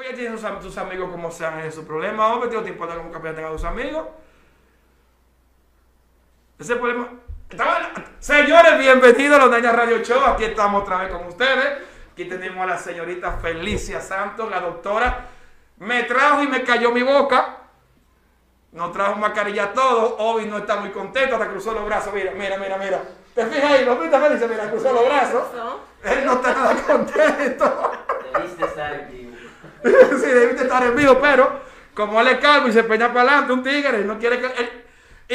capella tiene sus, am- sus amigos como sean, es su problema, hombre, tío, te importa cómo capella tenga sus amigos. Ese problema. Señores, bienvenidos a los Dañas Radio Show. Aquí estamos otra vez con ustedes. Aquí tenemos a la señorita Felicia Santos, la doctora. Me trajo y me cayó mi boca. Nos trajo mascarilla todo. Obi no está muy contento, hasta cruzó los brazos. Mira, mira, mira, mira. ¿Te fijas ahí? ¿Lo viste, Felicia? Mira, cruzó los brazos. Él no está nada contento. Debiste estar aquí. sí, debiste estar en vivo, pero como él es calvo y se peña para adelante, un tigre, no quiere que. él-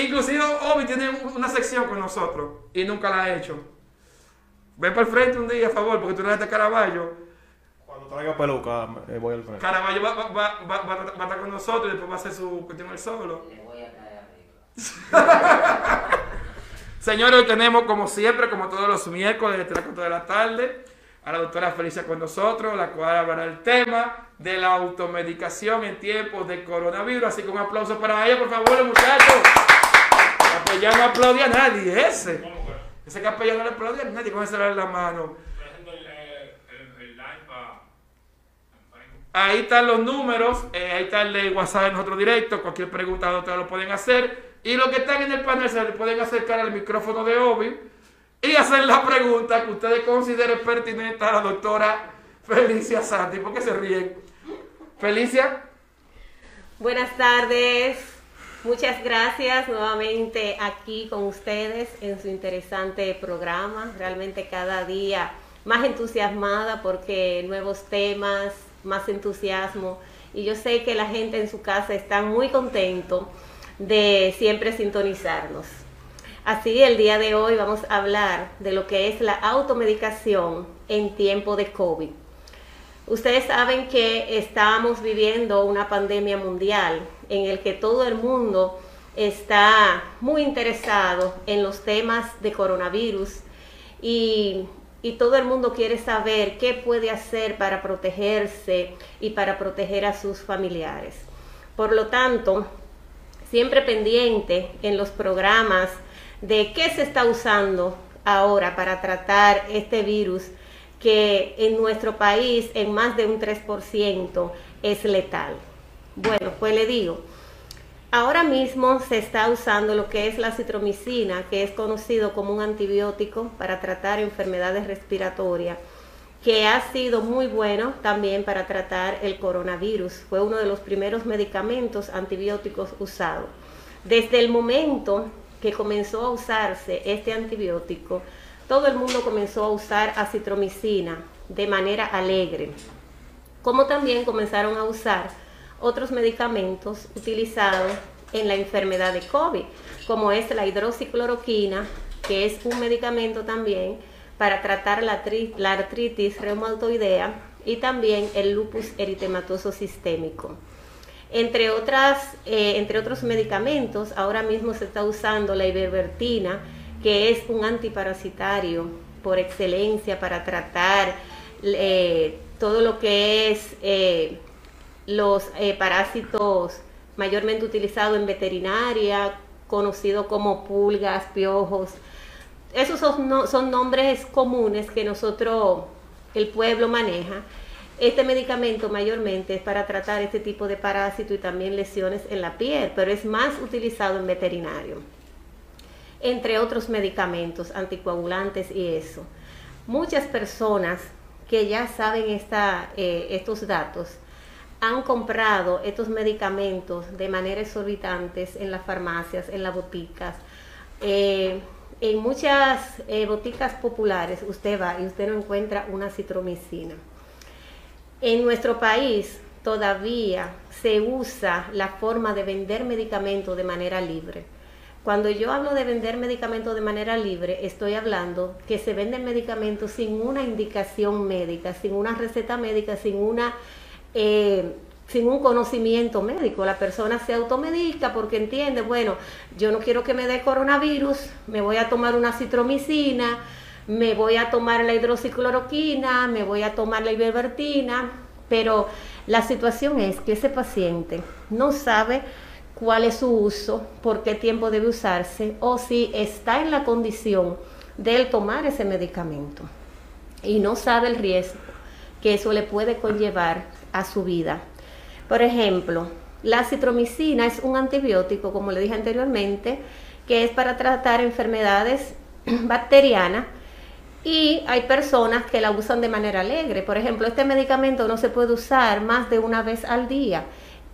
inclusive Obi tiene un- una sección con nosotros y nunca la ha hecho. Ven para el frente un día, a favor, porque tú eres de Caraballo. Cuando traiga peluca, eh, voy al frente. Caraballo va, va, va, va- va- va a estar con nosotros y después va a hacer su cuestión él solo. Le voy a caer arriba. Señores, hoy tenemos como siempre, como todos los miércoles, desde las 4 de la tarde, a la doctora Felicia con nosotros, la cual hablará el tema de la automedicación en tiempos de coronavirus. Así que un aplauso para ella, por favor, muchachos. El capellán no aplaude a nadie, ese. Ese capellán no le aplaude a nadie con ese en la mano. Ahí están los números, eh, ahí está el de WhatsApp de nosotros directo, cualquier pregunta doctora lo pueden hacer. Y los que están en el panel se le pueden acercar al micrófono de Obi y hacer la pregunta que ustedes consideren pertinente a la doctora Felicia Santi. ¿Por qué se ríen? Felicia, Buenas tardes, muchas gracias nuevamente aquí con ustedes en su interesante programa. Realmente cada día más entusiasmada porque nuevos temas, más entusiasmo. Y yo sé que la gente en su casa está muy contento de siempre sintonizarnos. Así, el día de hoy vamos a hablar de lo que es la automedicación en tiempo de COVID. Ustedes saben que estamos viviendo una pandemia mundial en el que todo el mundo está muy interesado en los temas de coronavirus y, y todo el mundo quiere saber qué puede hacer para protegerse y para proteger a sus familiares. Por lo tanto, siempre pendiente en los programas de qué se está usando ahora para tratar este virus que en nuestro país en más de un 3% es letal. Bueno, pues le digo, ahora mismo se está usando lo que es la citromicina, que es conocido como un antibiótico para tratar enfermedades respiratorias, que ha sido muy bueno también para tratar el coronavirus. Fue uno de los primeros medicamentos antibióticos usados. Desde el momento que comenzó a usarse este antibiótico, todo el mundo comenzó a usar acitromicina de manera alegre, como también comenzaron a usar otros medicamentos utilizados en la enfermedad de COVID, como es la hidroxicloroquina, que es un medicamento también para tratar la, la artritis reumatoidea y también el lupus eritematoso sistémico. Entre, otras, eh, entre otros medicamentos, ahora mismo se está usando la ivermectina, que es un antiparasitario por excelencia para tratar eh, todo lo que es eh, los parásitos mayormente utilizados en veterinaria, conocido como pulgas, piojos. Esos son, son nombres comunes que nosotros, el pueblo maneja. Este medicamento mayormente es para tratar este tipo de parásito y también lesiones en la piel, pero es más utilizado en veterinario. Entre otros medicamentos anticoagulantes y eso. Muchas personas que ya saben esta, eh, estos datos han comprado estos medicamentos de manera exorbitantes en las farmacias, en las boticas. Eh, en muchas eh, boticas populares usted va y usted no encuentra una citromicina. En nuestro país todavía se usa la forma de vender medicamentos de manera libre. Cuando yo hablo de vender medicamentos de manera libre, estoy hablando que se venden medicamentos sin una indicación médica, sin una receta médica, sin una eh, sin un conocimiento médico. La persona se automedica porque entiende, bueno, yo no quiero que me dé coronavirus, me voy a tomar una citromicina, me voy a tomar la hidroxicloroquina, me voy a tomar la ivermectina, pero la situación es que ese paciente no sabe cuál es su uso, por qué tiempo debe usarse o si está en la condición de él tomar ese medicamento y no sabe el riesgo que eso le puede conllevar a su vida. Por ejemplo, la citromicina es un antibiótico, como le dije anteriormente, que es para tratar enfermedades bacterianas y hay personas que la usan de manera alegre. Por ejemplo, este medicamento no se puede usar más de una vez al día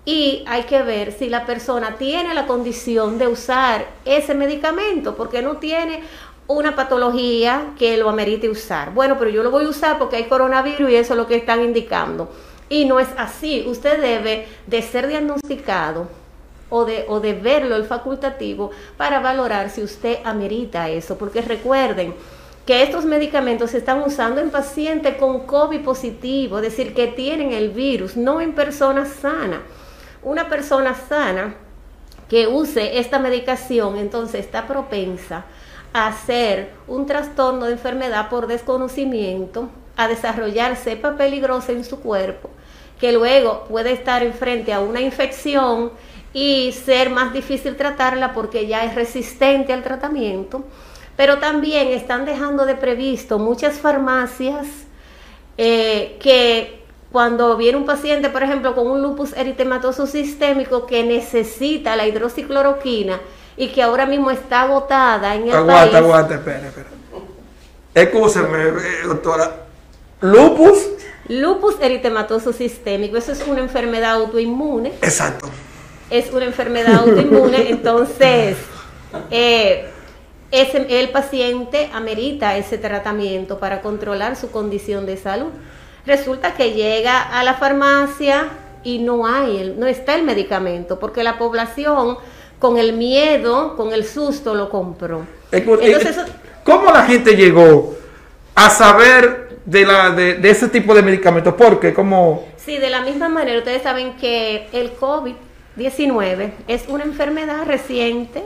y hay que ver si la persona tiene la condición de usar ese medicamento porque no tiene una patología que lo amerite usar. Bueno, pero yo lo voy a usar porque hay coronavirus y eso es lo que están indicando. Y no es así. Usted debe de ser diagnosticado o de, o de verlo el facultativo para valorar si usted amerita eso. Porque recuerden que estos medicamentos se están usando en pacientes con COVID positivo, es decir, que tienen el virus, no en personas sanas. Una persona sana que use esta medicación entonces está propensa a hacer un trastorno de enfermedad por desconocimiento, a desarrollar cepa peligrosa en su cuerpo, que luego puede estar enfrente a una infección y ser más difícil tratarla porque ya es resistente al tratamiento. Pero también están dejando de previsto muchas farmacias eh, que cuando viene un paciente, por ejemplo, con un lupus eritematoso sistémico que necesita la hidroxicloroquina y que ahora mismo está agotada en el Aguanta, país. aguanta, espera, espera. Escúcheme, eh, doctora. Lupus. Lupus eritematoso sistémico, eso es una enfermedad autoinmune. Exacto. es una enfermedad autoinmune, entonces eh, ese- el paciente amerita ese tratamiento para controlar su condición de salud. Resulta que llega a la farmacia y no hay, no está el medicamento, porque la población con el miedo, con el susto lo compró. Entonces, ¿Cómo la gente llegó a saber de, la, de, de ese tipo de medicamentos? Porque como... Sí, de la misma manera, ustedes saben que el COVID-19 es una enfermedad reciente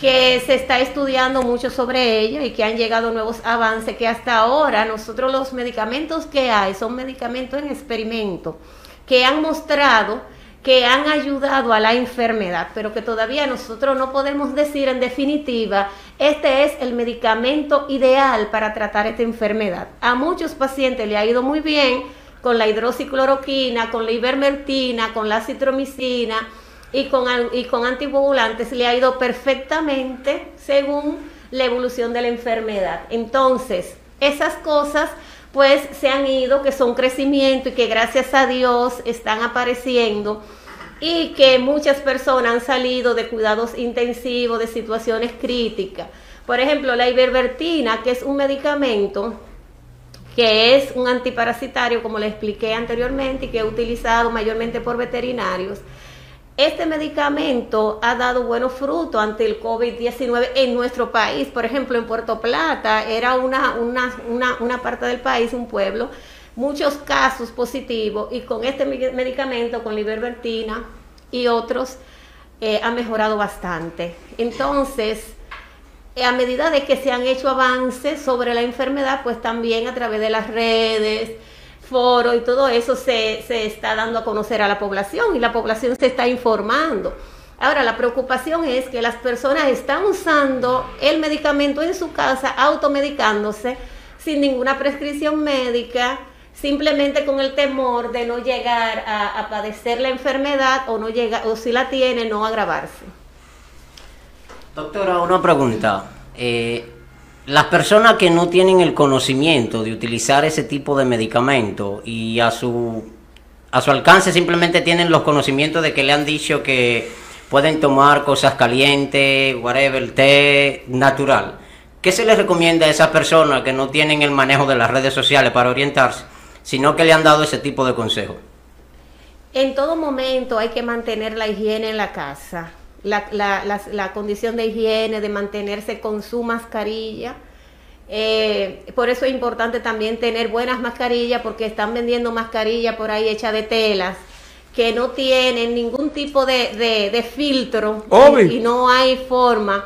que se está estudiando mucho sobre ella y que han llegado nuevos avances que hasta ahora nosotros los medicamentos que hay son medicamentos en experimento que han mostrado que han ayudado a la enfermedad, pero que todavía nosotros no podemos decir en definitiva, este es el medicamento ideal para tratar esta enfermedad. A muchos pacientes le ha ido muy bien con la hidroxicloroquina, con la ivermectina, con la citromicina y con, y con anticoagulantes le ha ido perfectamente según la evolución de la enfermedad. Entonces, esas cosas pues se han ido, que son crecimiento y que gracias a Dios están apareciendo y que muchas personas han salido de cuidados intensivos, de situaciones críticas. Por ejemplo, la ivermectina, que es un medicamento que es un antiparasitario, como le expliqué anteriormente, y que es utilizado mayormente por veterinarios. Este medicamento ha dado buenos frutos ante el COVID-19 en nuestro país. Por ejemplo, en Puerto Plata era una, una, una, una parte del país, un pueblo, muchos casos positivos y con este me- medicamento, con la ivermectina y otros, eh, ha mejorado bastante. Entonces, eh, a medida de que se han hecho avances sobre la enfermedad, pues también a través de las redes, foros y todo eso se, se está dando a conocer a la población y la población se está informando. Ahora, la preocupación es que las personas están usando el medicamento en su casa, automedicándose, sin ninguna prescripción médica, simplemente con el temor de no llegar a, a padecer la enfermedad o no llega, o si la tiene, no agravarse. Doctora, una pregunta. Eh, las personas que no tienen el conocimiento de utilizar ese tipo de medicamento y a su, a su alcance simplemente tienen los conocimientos de que le han dicho que pueden tomar cosas calientes, whatever, té natural. ¿Qué se les recomienda a esas personas que no tienen el manejo de las redes sociales para orientarse, sino que le han dado ese tipo de consejos? En todo momento hay que mantener la higiene en la casa, la, la- la- la condición de higiene, de mantenerse con su mascarilla. Eh, por eso es importante también tener buenas mascarillas porque están vendiendo mascarillas por ahí hechas de telas que no tienen ningún tipo de, de- de filtro y, y no hay forma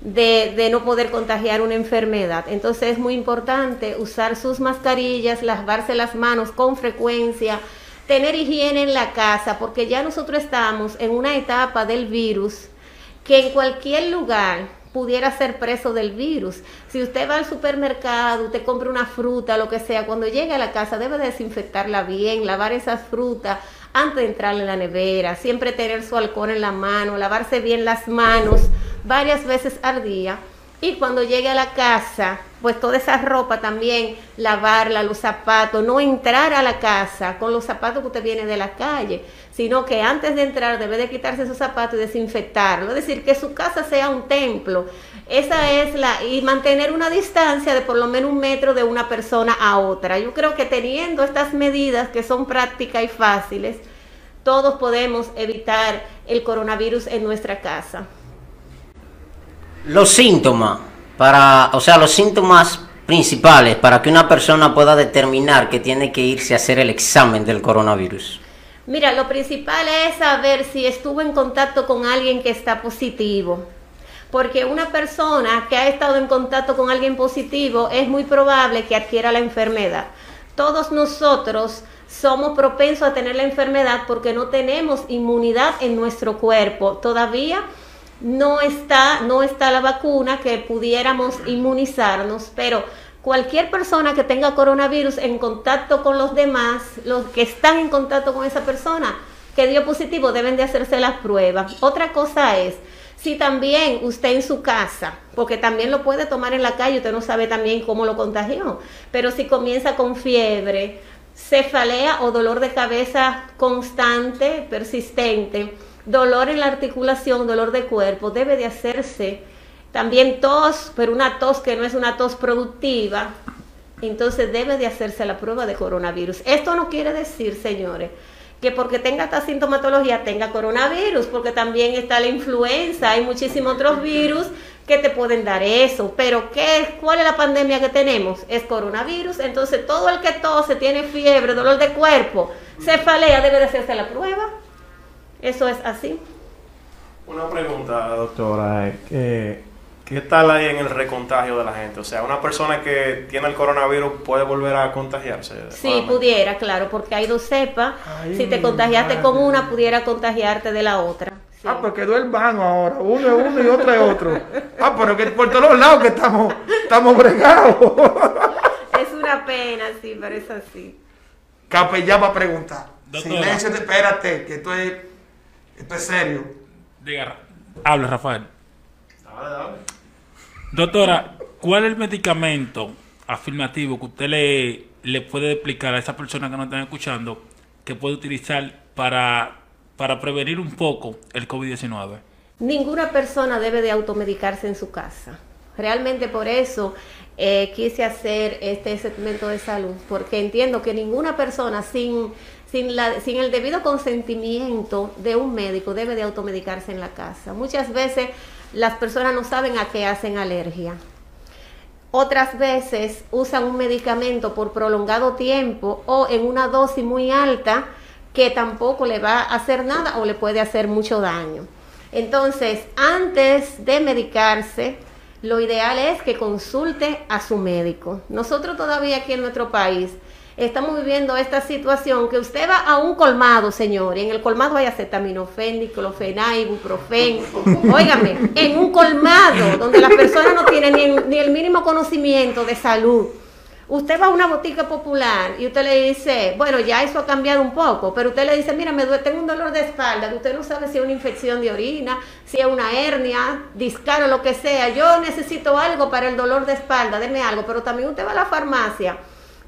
de, de no poder contagiar una enfermedad. Entonces es muy importante usar sus mascarillas, lavarse las manos con frecuencia, tener higiene en la casa, porque ya nosotros estamos en una etapa del virus que en cualquier lugar pudiera ser preso del virus. Si usted va al supermercado, usted compra una fruta, lo que sea, cuando llegue a la casa debe desinfectarla bien, lavar esas frutas antes de entrar en la nevera, siempre tener su alcohol en la mano, lavarse bien las manos varias veces al día y cuando llegue a la casa, pues toda esa ropa también, lavarla, los zapatos, no entrar a la casa con los zapatos que usted viene de la calle, sino que antes de entrar debe de quitarse esos zapatos y desinfectarlo, es decir, que su casa sea un templo. Esa es la, y mantener una distancia de por lo menos un metro de una persona a otra. Yo creo que teniendo estas medidas que son prácticas y fáciles, todos podemos evitar el coronavirus en nuestra casa. Los síntomas, para, o sea, los síntomas principales para que una persona pueda determinar que tiene que irse a hacer el examen del coronavirus. Mira, lo principal es saber si estuvo en contacto con alguien que está positivo. Porque una persona que ha estado en contacto con alguien positivo es muy probable que adquiera la enfermedad. Todos nosotros somos propensos a tener la enfermedad porque no tenemos inmunidad en nuestro cuerpo. Todavía no está, no está la vacuna que pudiéramos inmunizarnos, pero cualquier persona que tenga coronavirus en contacto con los demás, los que están en contacto con esa persona que dio positivo, deben de hacerse las pruebas. Otra cosa es, si también usted en su casa, porque también lo puede tomar en la calle, usted no sabe también cómo lo contagió, pero si comienza con fiebre, cefalea o dolor de cabeza constante, persistente, dolor en la articulación, dolor de cuerpo, debe de hacerse también tos, pero una tos que no es una tos productiva, entonces debe de hacerse la prueba de coronavirus. Esto no quiere decir, señores, que porque tenga esta sintomatología tenga coronavirus, porque también está la influenza, hay muchísimos otros virus que te pueden dar eso, pero ¿qué, ¿cuál es la pandemia que tenemos? Es coronavirus, entonces todo el que tose, tiene fiebre, dolor de cuerpo, cefalea, debe de hacerse la prueba. Eso es así. Una pregunta, doctora. Eh, ¿Qué tal ahí en el recontagio de la gente? O sea, una persona que tiene el coronavirus puede volver a contagiarse. Sí, pudiera, claro, porque hay dos cepas. si te contagiaste con una, pudiera contagiarte de la otra. Ah, pues quedó el vano ahora. Uno es uno y otro es otro. Ah, pero que por todos lados que estamos, estamos bregados. es una pena, sí, pero es así. Capellán va a preguntar. Silencio, espérate, que esto es esto es serio. Diga, habla Rafael. Doctora, ¿cuál es el medicamento afirmativo que usted le, le puede explicar a esa persona que nos están escuchando que puede utilizar para, para prevenir un poco el COVID-19? Ninguna persona debe de automedicarse en su casa. Realmente por eso eh, quise hacer este segmento de salud, porque entiendo que ninguna persona sin sin, el debido consentimiento de un médico debe de automedicarse en la casa. Muchas veces las personas no saben a qué hacen alergia. Otras veces usan un medicamento por prolongado tiempo o en una dosis muy alta que tampoco le va a hacer nada o le puede hacer mucho daño. Entonces, antes de medicarse, lo ideal es que consulte a su médico. Nosotros todavía aquí en nuestro país estamos viviendo esta situación que usted va a un colmado, señor, y en el colmado hay acetaminofén, diclofenac, ibuprofen, óigame, en un colmado donde las personas no tienen ni, el mínimo conocimiento de salud. Usted va a una botica popular y usted le dice, bueno, ya eso ha cambiado un poco, pero usted le dice, mira, me duele, tengo un dolor de espalda, usted no sabe si es una infección de orina, si es una hernia, discar o lo que sea, yo necesito algo para el dolor de espalda, deme algo, pero también usted va a la farmacia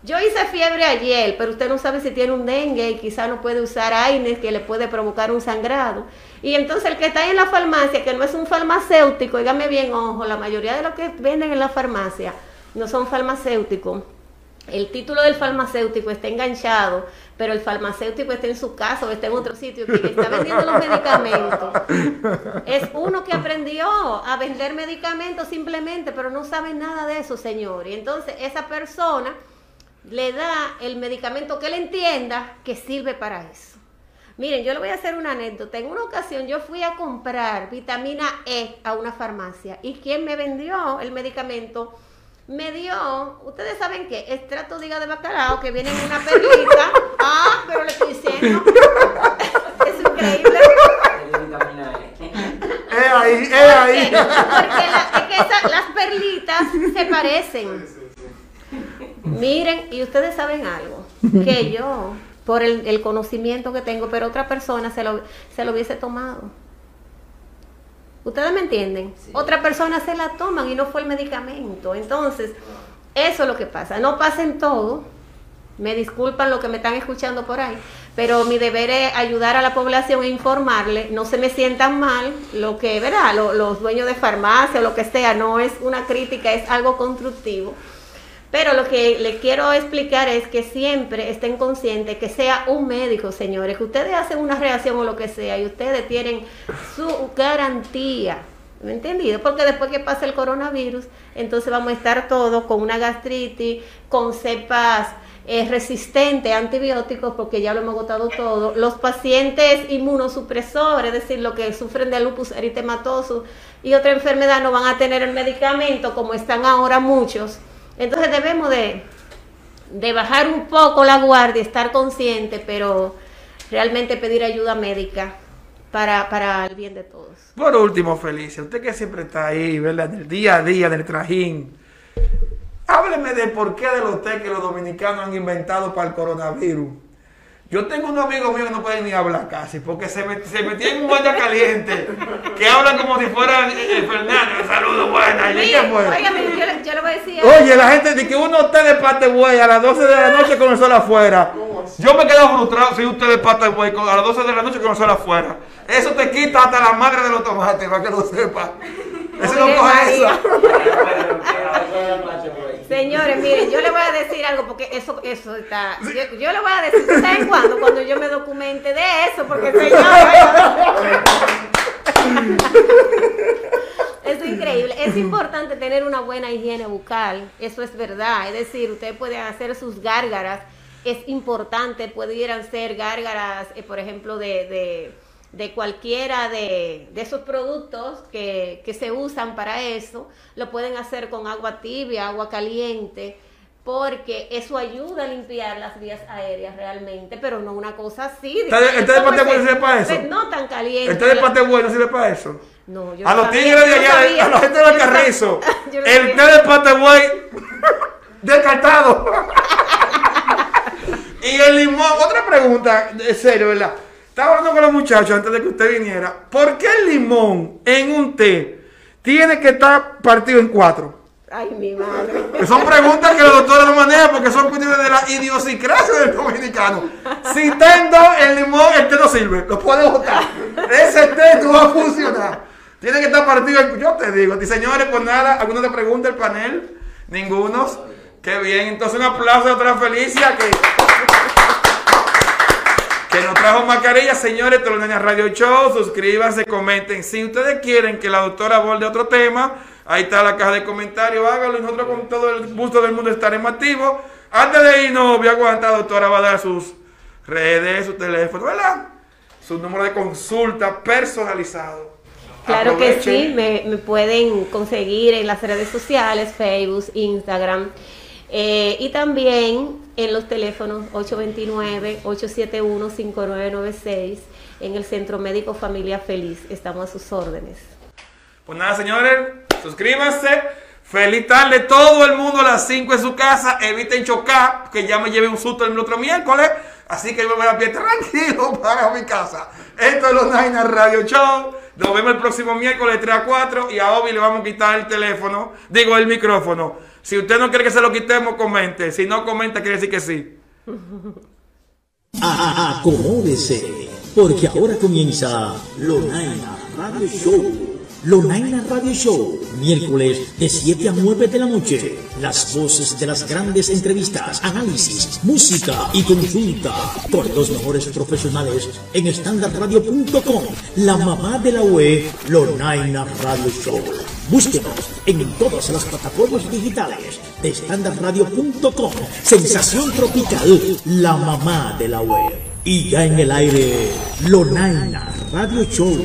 yo hice fiebre ayer, pero usted no sabe si tiene un dengue y quizá no puede usar AINES que le puede provocar un sangrado. Y entonces el que está en la farmacia, que no es un farmacéutico, dígame bien, ojo, la mayoría de los que venden en la farmacia no son farmacéuticos. El título del farmacéutico está enganchado, pero el farmacéutico está en su casa o está en otro sitio. Quien está vendiendo los medicamentos es uno que aprendió a vender medicamentos simplemente, pero no sabe nada de eso, señor. Y entonces esa persona le da el medicamento que él entienda que sirve para eso. Miren, yo le voy a hacer una anécdota. En una ocasión yo fui a comprar vitamina E a una farmacia y quien me vendió el medicamento me dio, ustedes saben que extracto de hígado de bacalao que viene en una perlita. Ah, pero le estoy diciendo. es increíble. Eh, ahí. es ahí. Porque la- es que esa- las perlitas se parecen. Miren, y ustedes saben algo, que yo, por el, el conocimiento que tengo, pero otra persona se lo, se lo hubiese tomado. ¿Ustedes me entienden? Otra persona se la toman y no fue el medicamento. Entonces, eso es lo que pasa. No pasen todo. Me disculpan lo que me están escuchando por ahí, pero mi deber es ayudar a la población e informarle. No se me sientan mal lo que, ¿verdad? Lo- los dueños de farmacia o lo que sea, no es una crítica, es algo constructivo. Pero lo que le quiero explicar es que siempre estén conscientes que sea un médico, señores, que ustedes hacen una reacción o lo que sea y ustedes tienen su garantía. ¿Me entendido? Porque después que pase el coronavirus, entonces vamos a estar todos con una gastritis, con cepas eh, resistentes a antibióticos, porque ya lo hemos agotado todo. Los pacientes inmunosupresores, es decir, los que sufren de lupus eritematoso y otra enfermedad, no van a tener el medicamento como están ahora muchos. Entonces debemos de, de bajar un poco la guardia, estar consciente, pero realmente pedir ayuda médica para, para el bien de todos. Por último, Felicia, usted que siempre está ahí, ¿verdad? Del día a día, del trajín. Hábleme de por qué de los té que los dominicanos han inventado para el coronavirus. Yo tengo unos amigos míos que no pueden ni hablar casi, porque se, met- se metían en un baño caliente, que hablan como si fueran eh, eh, Fernando, saludos, buenas, ¿y qué fue? yo, le- yo le voy a decir. Oye, la gente dice que uno té de pata de buey a las 12 de la noche con el sol afuera. Yo me quedo frustrado si usted de pata de buey a las 12 de la noche con el sol afuera. Eso te quita hasta la madre de los tomates, para que lo sepa. Eso no Mire, coge María. eso. Señores, miren, yo le voy a decir algo porque eso, eso está. Yo, yo le voy a decir, ¿saben cuándo? Cuando yo me documente de eso, porque señores. Es increíble. Es importante tener una buena higiene bucal. Eso es verdad. Es decir, ustedes pueden hacer sus gárgaras. Es importante, pudieran ser gárgaras, eh, por ejemplo, de, de, de cualquiera de, de esos productos que, que se usan para eso. Lo pueden hacer con agua tibia, agua caliente porque eso ayuda a limpiar las vías aéreas realmente, pero no una cosa así. ¿Está de- está de ¿Cómo pate es bueno sirve para eso? No tan caliente. El té de pata de buey no sirve para eso. No, yo A no los tigres de allá, a la gente del carrizo, no el té de pata de buey descartado. y el limón, otra pregunta, en serio, ¿verdad? Estaba hablando con los muchachos antes de que usted viniera. ¿Por qué el limón en un té tiene que estar partido en cuatro? Ay, mi madre. Son preguntas que los doctores no manejan porque son cuestiones de la idiosincrasia del dominicano. Si está en dos, el limón, el té no sirve. Lo puedes botar. Ese té no va a funcionar. Tiene que estar partido. en- Yo te digo, señores, pues nada, ¿alguno te pregunta el panel? Ninguno. Qué bien. Entonces un aplauso a otra Felicia que, que nos trajo mascarilla. Señores, Tolonenia Radio Show, suscríbanse, comenten. Si ustedes quieren que la doctora aborde otro tema, ahí está la caja de comentarios, hágalo y nosotros con todo el gusto del mundo estaremos activos. Antes de irnos, voy a aguantar, doctora, va a dar sus redes, su teléfono, ¿verdad? Su número de consulta personalizado. Claro que sí, me, me pueden conseguir en las redes sociales, Facebook, Instagram, eh, y también en los teléfonos 829-871-5996 en el Centro Médico Familia Feliz. Estamos a sus órdenes. Pues nada, señores, suscríbanse. Feliz tarde, todo el mundo a las 5 en su casa. Eviten chocar, que ya me lleve un susto el otro miércoles. Así que yo me voy a pie tranquilo para mi casa. Esto es los Nine Radio Show. Nos vemos el próximo miércoles de 3 a 4. Y a Obi le vamos a quitar el teléfono, digo el micrófono. Si usted no quiere que se lo quitemos, comente. Si no comenta, quiere decir que sí. Acomódese, porque ahora comienza Lonaina Radio Show. Lonaina Radio Show, miércoles de 7 a 9 de la noche. Las voces de las grandes entrevistas, análisis, música y consulta con los mejores profesionales en standardradio.com. La mamá de la UE, Lonaina Radio Show. Búsquenos en todas las plataformas digitales de standardradio.com. Sensación tropical, la mamá de la web. Y ya en el aire, Lonaina Radio Show.